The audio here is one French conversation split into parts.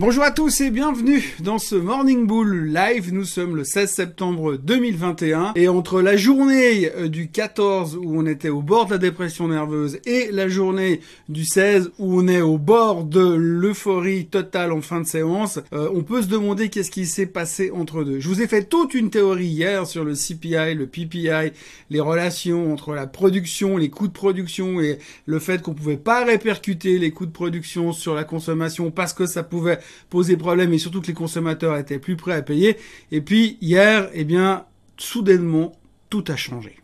Bonjour à tous et bienvenue dans ce Morning Bull Live. Nous sommes le 16 septembre 2021 et entre la journée euh, du 14 où on était au bord de la dépression nerveuse et la journée du 16 où on est au bord de l'euphorie totale en fin de séance, euh, on peut se demander qu'est-ce qui s'est passé entre deux. Je vous ai fait toute une théorie hier sur le CPI, le PPI, les relations entre la production, les coûts de production et le fait qu'on pouvait pas répercuter les coûts de production sur la consommation parce que ça pouvait poser problème et surtout que les consommateurs étaient plus prêts à payer. Et puis hier, eh bien, soudainement, tout a changé.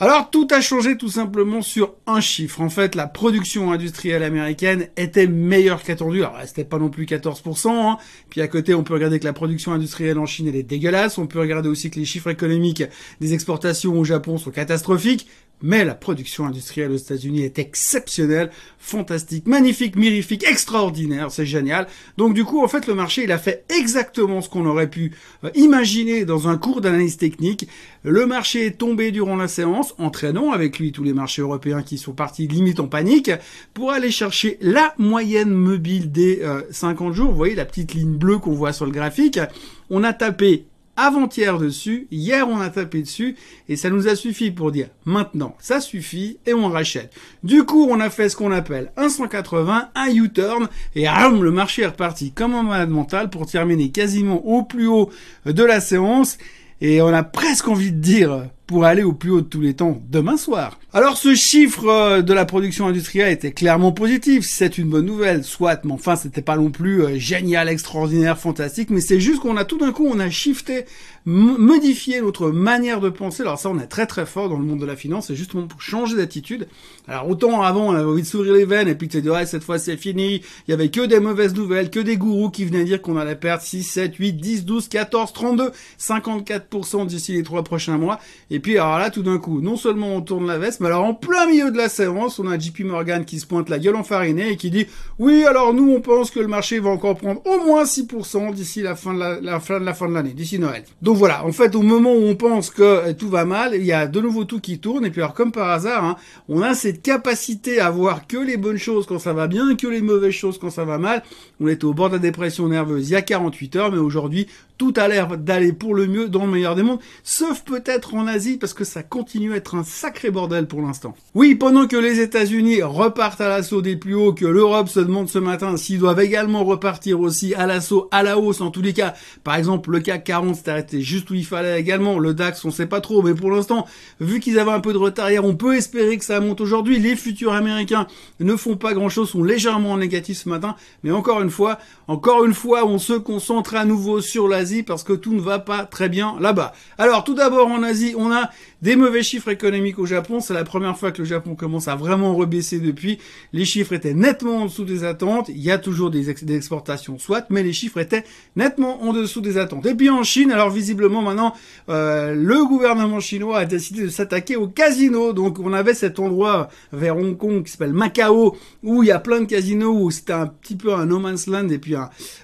Alors tout a changé tout simplement sur un chiffre. En fait, la production industrielle américaine était meilleure qu'attendue. Alors c'était pas non plus 14%. Hein. Puis à côté, on peut regarder que la production industrielle en Chine elle est dégueulasse. On peut regarder aussi que les chiffres économiques des exportations au Japon sont catastrophiques. Mais la production industrielle aux États-Unis est exceptionnelle, fantastique, magnifique, mirifique, extraordinaire, c'est génial. Donc du coup, en fait, le marché, il a fait exactement ce qu'on aurait pu euh, imaginer dans un cours d'analyse technique. Le marché est tombé durant la séance, entraînant avec lui tous les marchés européens qui sont partis limite en panique, pour aller chercher la moyenne mobile des 50 euh, jours. Vous voyez la petite ligne bleue qu'on voit sur le graphique. On a tapé avant-hier dessus, hier on a tapé dessus, et ça nous a suffi pour dire maintenant ça suffit et on rachète. Du coup on a fait ce qu'on appelle un 180, un U-turn, et le marché est reparti comme un malade mental pour terminer quasiment au plus haut de la séance, et on a presque envie de dire pour aller au plus haut de tous les temps demain soir. Alors ce chiffre euh, de la production industrielle était clairement positif, c'est une bonne nouvelle, soit, mais enfin c'était pas non plus euh, génial, extraordinaire, fantastique, mais c'est juste qu'on a tout d'un coup on a shifté, modifié notre manière de penser. Alors ça on est très très fort dans le monde de la finance, c'est justement pour changer d'attitude. Alors autant avant on avait envie de s'ouvrir les veines et puis de se dire ouais, cette fois c'est fini, il y avait que des mauvaises nouvelles, que des gourous qui venaient dire qu'on allait perdre 6, 7, 8, 10, 12, 14, 32, 54% d'ici les trois prochains mois. Puis alors là, tout d'un coup, non seulement on tourne la veste, mais alors en plein milieu de la séance, on a JP Morgan qui se pointe la gueule enfarinée et qui dit oui, alors nous on pense que le marché va encore prendre au moins 6% d'ici la fin de la, fin de la fin de l'année, d'ici Noël. Donc voilà, en fait, au moment où on pense que euh, tout va mal, il y a de nouveau tout qui tourne et puis alors comme par hasard, hein, on a cette capacité à voir que les bonnes choses quand ça va bien, que les mauvaises choses quand ça va mal. On était au bord de la dépression nerveuse il y a 48 heures, mais aujourd'hui tout a l'air d'aller pour le mieux dans le meilleur des mondes, sauf peut-être en Asie parce que ça continue à être un sacré bordel pour l'instant. Oui, pendant que les États-Unis repartent à l'assaut des plus hauts, que l'Europe se demande ce matin s'ils doivent également repartir aussi à l'assaut, à la hausse en tous les cas. Par exemple, le CAC 40 s'est arrêté juste où il fallait également. Le DAX, on sait pas trop, mais pour l'instant, vu qu'ils avaient un peu de retard hier, on peut espérer que ça monte aujourd'hui. Les futurs américains ne font pas grand-chose, sont légèrement en négatif ce matin. Mais encore une fois, encore une fois, on se concentre à nouveau sur la parce que tout ne va pas très bien là-bas. Alors tout d'abord en Asie, on a des mauvais chiffres économiques au Japon. C'est la première fois que le Japon commence à vraiment rebaisser depuis. Les chiffres étaient nettement en dessous des attentes. Il y a toujours des, exportations, soit, mais les chiffres étaient nettement en dessous des attentes. Et puis en Chine, alors visiblement maintenant, euh, le gouvernement chinois a décidé de s'attaquer au casino. Donc on avait cet endroit vers Hong Kong qui s'appelle Macao, où il y a plein de casinos, où c'était un petit peu un no man's land et puis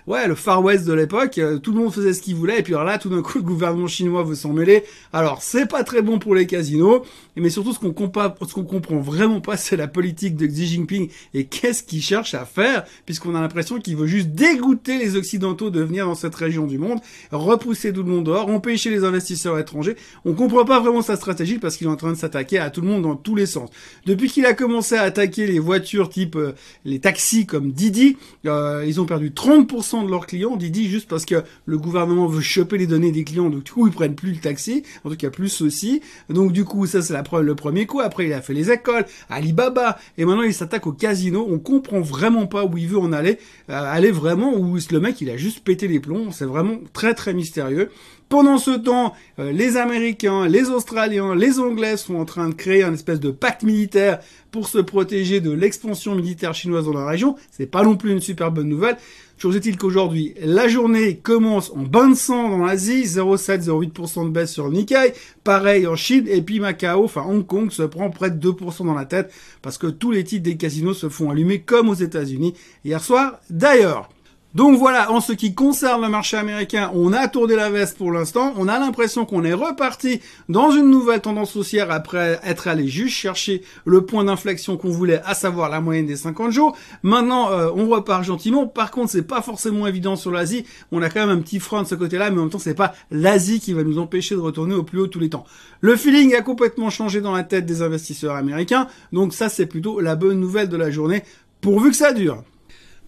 ouais, le Far West de l'époque. Euh, tout le monde faisait ce qu'il voulait. Et puis alors là, tout d'un coup, le gouvernement chinois veut s'en mêler. Alors c'est pas très bon pour les casinos. Mais surtout, ce qu'on qu'on comprend vraiment pas, c'est la politique de Xi Jinping et qu'est-ce qu'il cherche à faire, puisqu'on a l'impression qu'il veut juste dégoûter les Occidentaux de venir dans cette région du monde, repousser tout le monde dehors, empêcher les investisseurs étrangers. On comprend pas vraiment sa stratégie parce qu'il est en train de s'attaquer à tout le monde dans tous les sens. Depuis qu'il a commencé à attaquer les voitures type euh, les taxis comme Didi, euh, ils ont perdu 30% de leurs clients. Didi juste parce que le gouvernement veut choper les données des clients, donc du coup ils prennent plus le taxi, en tout cas plus ceci. Donc du coup ça c'est la le premier coup. Après il a fait les écoles, Alibaba, et maintenant il s'attaque au casino. On comprend vraiment pas où il veut en aller, euh, aller vraiment où le mec il a juste pété les plombs. C'est vraiment très très mystérieux. Pendant ce temps, euh, les Américains, les Australiens, les Anglais sont en train de créer un espèce de pacte militaire pour se protéger de l'expansion militaire chinoise dans la région. C'est pas non plus une super bonne nouvelle. Chose est-il qu'aujourd'hui, la journée commence en bain de sang dans l'Asie, 0,7-0,8% de baisse sur Nikkei, pareil en Chine, et puis Macao, enfin Hong Kong se prend près de 2% dans la tête, parce que tous les titres des casinos se font allumer comme aux États-Unis hier soir. D'ailleurs, Donc voilà, en ce qui concerne le marché américain, on a tourné la veste pour l'instant. On a l'impression qu'on est reparti dans une nouvelle tendance haussière après être allé juste chercher le point d'inflexion qu'on voulait, à savoir la moyenne des 50 jours. Maintenant, euh, on repart gentiment. Par contre, c'est pas forcément évident sur l'Asie. On a quand même un petit frein de ce côté-là, mais en même temps, c'est pas l'Asie qui va nous empêcher de retourner au plus haut tous les temps. Le feeling a complètement changé dans la tête des investisseurs américains. Donc ça, c'est plutôt la bonne nouvelle de la journée, pourvu que ça dure.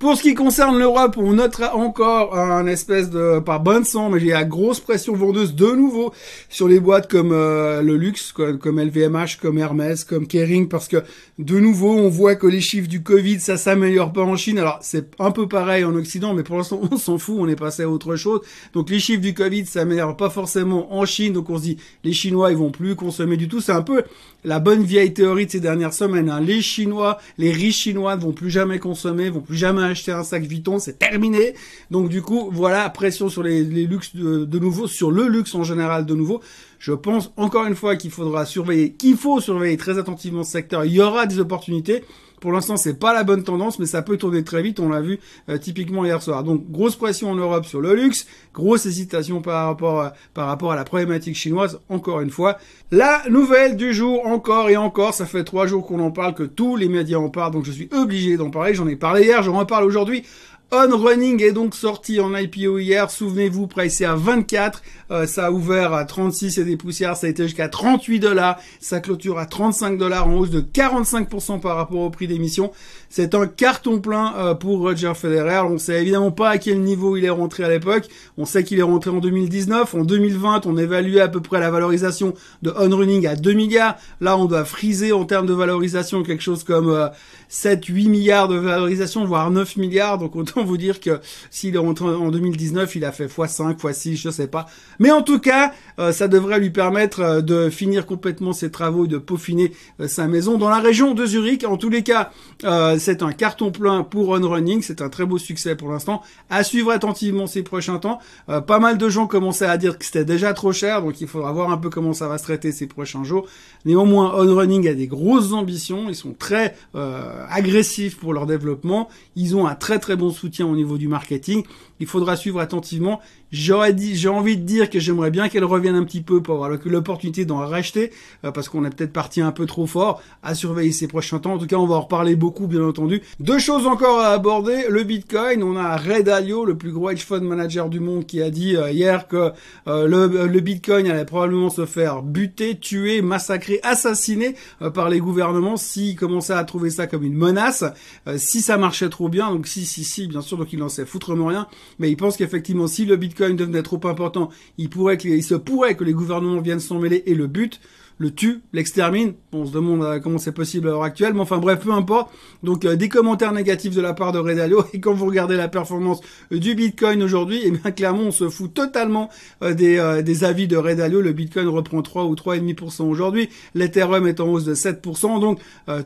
Pour ce qui concerne l'Europe, on notera encore un espèce de, pas bonne sang, mais j'ai la grosse pression vendeuse de nouveau sur les boîtes comme euh, le luxe, comme, LVMH, comme Hermès, comme Kering, parce que de nouveau, on voit que les chiffres du Covid, ça s'améliore pas en Chine. Alors c'est un peu pareil en Occident, mais pour l'instant, on s'en fout, on est passé à autre chose. Donc les chiffres du Covid s'améliorent pas forcément en Chine, donc on se dit les Chinois, ils vont plus consommer du tout. C'est un peu la bonne vieille théorie de ces dernières semaines. Hein. Les Chinois, les riches Chinois ne vont plus jamais consommer, vont plus jamais acheter un sac Vuitton, c'est terminé. Donc du coup, voilà, pression sur les, luxes de, nouveau, sur le luxe en général de nouveau. Je pense encore une fois qu'il faudra surveiller, qu'il faut surveiller très attentivement ce secteur. Il y aura des opportunités. Pour l'instant, c'est pas la bonne tendance, mais ça peut tourner très vite. On l'a vu euh, typiquement hier soir. Donc grosse pression en Europe sur le luxe, grosse hésitation par rapport à, par rapport à la problématique chinoise. Encore une fois, la nouvelle du jour encore et encore. Ça fait trois jours qu'on en parle, que tous les médias en parlent, donc je suis obligé d'en parler. J'en ai parlé hier, j'en reparle aujourd'hui. On Running est donc sorti en IPO hier. Souvenez-vous, pricé à 24. Euh, ça a ouvert à 36 et des poussières. Ça a été jusqu'à 38 dollars. Ça clôture à 35 dollars en hausse de 45% par rapport au prix d'émission. C'est un carton plein euh, pour Roger Federer. On sait évidemment pas à quel niveau il est rentré à l'époque. On sait qu'il est rentré en 2019. En 2020, on évaluait à peu près la valorisation de On Running à 2 milliards. Là, on doit friser en termes de valorisation quelque chose comme 7, euh, 8 milliards de valorisation, voire 9 milliards. Donc autant vous dire que s'il est rentré en 2019, il a fait x5, x6, je sais pas. Mais en tout cas, euh, ça devrait lui permettre euh, de finir complètement ses travaux et de peaufiner euh, sa maison dans la région de Zurich. En tous les cas, c'est un carton plein pour On Running. C'est un très beau succès pour l'instant. À suivre attentivement ces prochains temps. pas mal de gens commençaient à dire que c'était déjà trop cher, donc il faudra voir un peu comment ça va se traiter ces prochains jours. Néanmoins, On Running a des grosses ambitions. Ils sont très agressifs pour leur développement. Ils ont un très très bon au niveau du marketing. Il faudra suivre attentivement. J'aurais dit, j'ai envie de dire que j'aimerais bien qu'elle revienne un petit peu pour avoir l'opportunité d'en racheter, euh, parce qu'on est peut-être parti un peu trop fort à surveiller ces prochains temps. En tout cas, on va en reparler beaucoup, bien entendu. Deux choses encore à aborder. Le Bitcoin. On a Ray Dalio, le plus gros hedge fund manager du monde, qui a dit euh, hier que euh, le, le, Bitcoin allait probablement se faire buter, tuer, massacrer, assassiner par les gouvernements s'ils commençaient à trouver ça comme une menace. si ça marchait trop bien, donc si, si, si, bien sûr, donc il en sait foutrement rien. Mais il pense qu'effectivement, si le Bitcoin devenait trop important, il se pourrait que les gouvernements viennent s'en mêler et le but, le tue, l'extermine. on se demande euh, comment c'est possible à l'heure actuelle, mais enfin bref, peu importe. Donc euh, des commentaires négatifs de la part de Redalio et quand vous regardez la performance euh, du Bitcoin aujourd'hui, eh bien clairement on se fout totalement des, des avis de Redalio. Le Bitcoin reprend 3 ou 3,5% aujourd'hui, l'Ethereum est en hausse de 7%, donc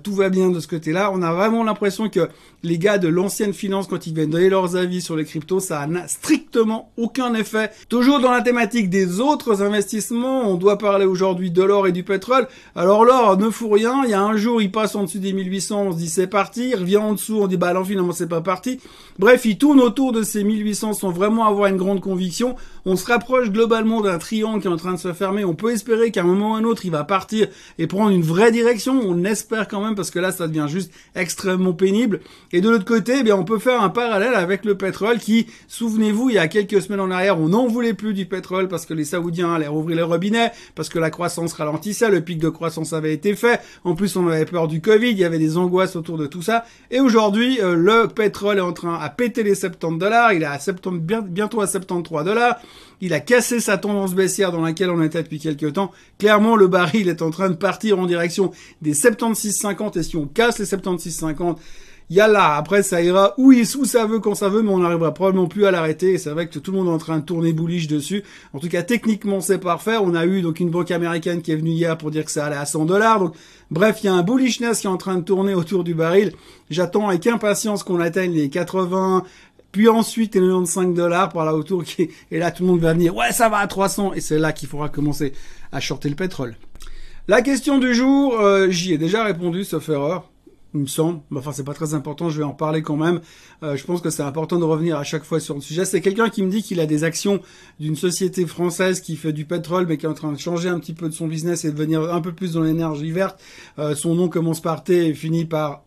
tout va bien de ce côté-là. On a vraiment l'impression que les gars de l'ancienne finance, quand ils viennent donner leurs avis sur les cryptos, ça n'a strictement aucun effet. Toujours dans la thématique des autres investissements, on doit parler aujourd'hui de l'or et du pétrole. Alors l'or ne fout rien. Il y a un jour, il passe en dessus des 1800, on se dit c'est parti. Il revient en dessous, on dit bah non, finalement c'est pas parti. Bref, il tourne autour de ces 1800 sans vraiment avoir une grande conviction. On se rapproche globalement d'un triangle qui est en train de se fermer. On peut espérer qu'à un moment ou un autre, il va partir et prendre une vraie direction. On espère quand même parce que là, ça devient juste extrêmement pénible. Et de l'autre côté, eh bien, on peut faire un parallèle avec le pétrole qui, souvenez-vous, il y a quelques semaines en arrière, on n'en voulait plus du pétrole parce que les Saoudiens allaient rouvrir les robinets, parce que la croissance ralentissait, le pic de croissance avait été fait. En plus, on avait peur du Covid, il y avait des angoisses autour de tout ça. Et aujourd'hui, euh, le pétrole est en train à péter les 70 dollars. Il est à 70, bientôt à 73 dollars. Il a cassé sa tendance baissière dans laquelle on était depuis quelques temps. Clairement, le baril est en train de partir en direction des 76,50 et si on casse les 76,50, il y a là. Après, ça ira où, il, où ça veut, quand ça veut, mais on n'arrivera probablement plus à l'arrêter. Et c'est vrai que tout le monde est en train de tourner bullish dessus. En tout cas, techniquement, c'est parfait. On a eu donc une banque américaine qui est venue hier pour dire que ça allait à 100 dollars. Donc, bref, il y a un bullishness qui est en train de tourner autour du baril. J'attends avec impatience qu'on atteigne les 80, puis ensuite les 95 dollars par là autour et là tout le monde va venir ouais ça va à 300 et c'est là qu'il faudra commencer à shorter le pétrole. La question du jour, euh, j'y ai déjà répondu sauf erreur. Il me semble. Enfin, c'est pas très important, je vais en parler quand même. Euh, je pense que c'est important de revenir à chaque fois sur le sujet. C'est quelqu'un qui me dit qu'il a des actions d'une société française qui fait du pétrole, mais qui est en train de changer un petit peu de son business et de venir un peu plus dans l'énergie verte. Euh, son nom commence par T et finit par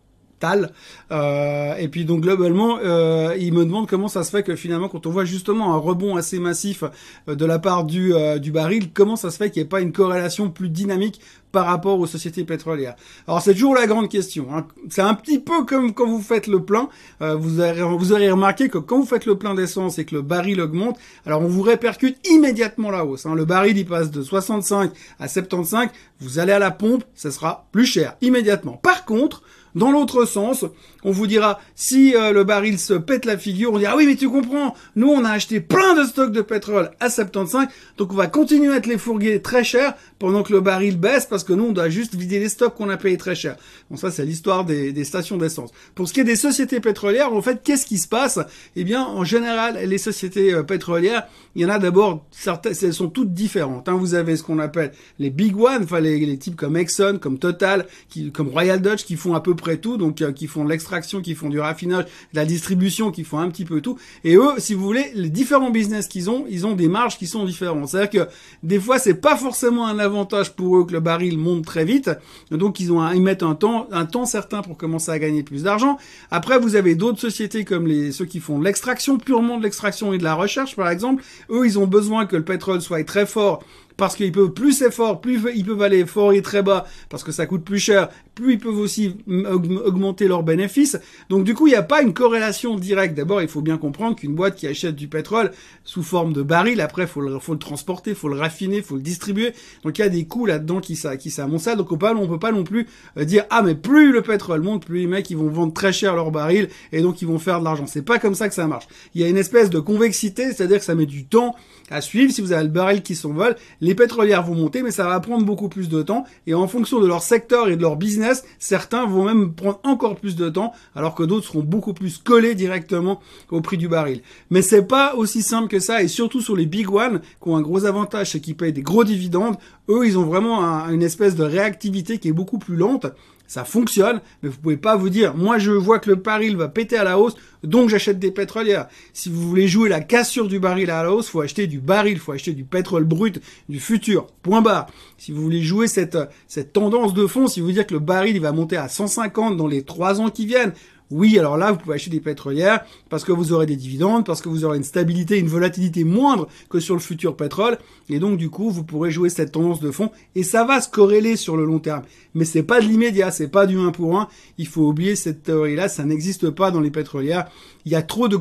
Euh, et puis donc globalement, euh, il me demande comment ça se fait que finalement, quand on voit justement un rebond assez massif euh, de la part du, euh, du baril, comment ça se fait qu'il n'y ait pas une corrélation plus dynamique par rapport aux sociétés pétrolières? Alors c'est toujours la grande question. Hein. C'est un petit peu comme quand vous faites le plein. Euh, vous, aurez, vous aurez remarqué que quand vous faites le plein d'essence et que le baril augmente, alors on vous répercute immédiatement la hausse. Hein. Le baril il passe de 65 à 75. Vous allez à la pompe, ça sera plus cher immédiatement. Par contre, dans l'autre sens, on vous dira, si euh, le baril se pète la figure, on dira, ah oui, mais tu comprends, nous, on a acheté plein de stocks de pétrole à 75, donc on va continuer à te les fourguer très cher pendant que le baril baisse, parce que nous, on doit juste vider les stocks qu'on a payés très cher. Bon, ça, c'est l'histoire des, des, stations d'essence. Pour ce qui est des sociétés pétrolières, en fait, qu'est-ce qui se passe? Eh bien, en général, les sociétés euh, pétrolières, il y en a d'abord, certaines, elles sont toutes différentes. Hein. Vous avez ce qu'on appelle les big ones, enfin les, les types comme Exxon, comme Total, qui, comme Royal Dutch, qui font à peu tout, donc euh, qui font l'extraction, qui font du raffinage, la distribution, qui font un petit peu tout. Et eux, si vous voulez, les différents business qu'ils ont, ils ont des marges qui sont différentes. C'est-à-dire que des fois, c'est pas forcément un avantage pour eux que le baril monte très vite, donc ils ont ils mettent un temps un temps certain pour commencer à gagner plus d'argent. Après, vous avez d'autres sociétés comme les ceux qui font l'extraction purement de l'extraction et de la recherche, par exemple. Eux, ils ont besoin que le pétrole soit très fort parce qu'ils peuvent plus c'est fort, plus ils peuvent aller fort et très bas parce que ça coûte plus cher, plus ils peuvent aussi augmenter leurs bénéfices. Donc du coup, il n'y a pas une corrélation directe. D'abord, il faut bien comprendre qu'une boîte qui achète du pétrole sous forme de baril, après, faut le, faut le transporter, faut le raffiner, faut le distribuer. Donc il y a des coûts là-dedans qui ça, qui s'amoncellent. Donc on peut, on peut pas non plus euh, dire ah mais plus le pétrole monte, plus les mecs ils vont vendre très cher leur baril et donc ils vont faire de l'argent. C'est pas comme ça que ça marche. Il y a une espèce de convexité, c'est-à-dire que ça met du temps à suivre. Si vous avez le baril qui s'envole, les pétrolières vont monter, mais ça va prendre beaucoup plus de temps. Et en fonction de leur secteur et de leur business, certains vont même prendre encore plus de temps, alors que d'autres seront beaucoup plus collés directement au prix du baril. Mais c'est pas aussi simple que ça, et surtout sur les big ones, qui ont un gros avantage, c'est qu'ils payent des gros dividendes. Eux, ils ont vraiment une espèce de réactivité qui est beaucoup plus lente ça fonctionne, mais vous pouvez pas vous dire, moi je vois que le baril va péter à la hausse, donc j'achète des pétrolières. Si vous voulez jouer la cassure du baril à la hausse, faut acheter du baril, faut acheter du pétrole brut, du futur. Point barre. Si vous voulez jouer cette, cette tendance de fond, si vous dire que le baril il va monter à 150 dans les trois ans qui viennent, oui, alors là, vous pouvez acheter des pétrolières parce que vous aurez des dividendes, parce que vous aurez une stabilité, une volatilité moindre que sur le futur pétrole. Et donc, du coup, vous pourrez jouer cette tendance de fond et ça va se corréler sur le long terme. Mais c'est pas de l'immédiat, c'est pas du 1 pour 1. Il faut oublier cette théorie-là, ça n'existe pas dans les pétrolières. Il y a trop de,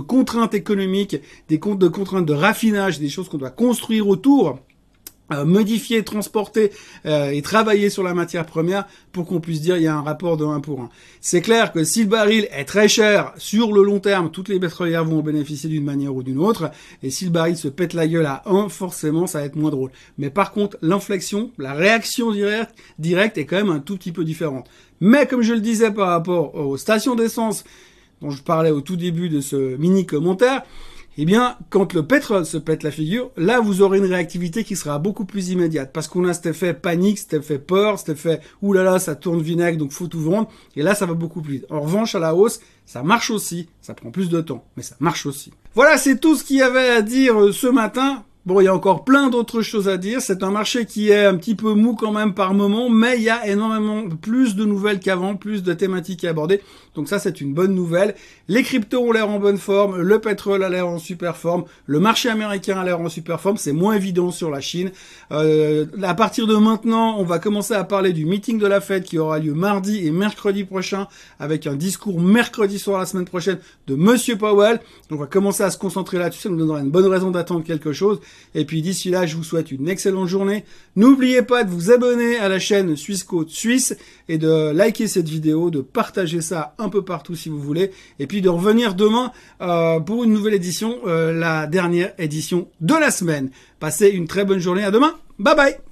contraintes économiques, des de contraintes de raffinage, des choses qu'on doit construire autour modifier, transporter euh, et travailler sur la matière première pour qu'on puisse dire il y a un rapport de 1 pour 1. C'est clair que si le baril est très cher sur le long terme, toutes les pétrolières vont en bénéficier d'une manière ou d'une autre, et si le baril se pète la gueule à 1, forcément ça va être moins drôle. Mais par contre, l'inflexion, la réaction directe, directe est quand même un tout petit peu différente. Mais comme je le disais par rapport aux stations d'essence dont je parlais au tout début de ce mini commentaire, eh bien, quand le pétrole se pète la figure, là, vous aurez une réactivité qui sera beaucoup plus immédiate. Parce qu'on a cet effet panique, cet effet peur, cet effet, oulala, ça tourne vinaigre, donc faut tout vendre. Et là, ça va beaucoup plus vite. En revanche, à la hausse, ça marche aussi. Ça prend plus de temps, mais ça marche aussi. Voilà, c'est tout ce qu'il y avait à dire euh, ce matin. Bon, il y a encore plein d'autres choses à dire. C'est un marché qui est un petit peu mou quand même par moment, mais il y a énormément plus de nouvelles qu'avant, plus de thématiques à aborder. Donc ça, c'est une bonne nouvelle. Les cryptos ont l'air en bonne forme, le pétrole a l'air en super forme, le marché américain a l'air en super forme. C'est moins évident sur la Chine. Euh, à partir de maintenant, on va commencer à parler du meeting de la Fed qui aura lieu mardi et mercredi prochain, avec un discours mercredi soir la semaine prochaine de Monsieur Powell. On va commencer à se concentrer là-dessus. Ça nous donnera une bonne raison d'attendre quelque chose. Et puis d'ici là, je vous souhaite une excellente journée. N'oubliez pas de vous abonner à la chaîne Suisse Côte Suisse et de liker cette vidéo, de partager ça un peu partout si vous voulez. Et puis de revenir demain euh, pour une nouvelle édition, euh, la dernière édition de la semaine. Passez une très bonne journée. À demain. Bye bye.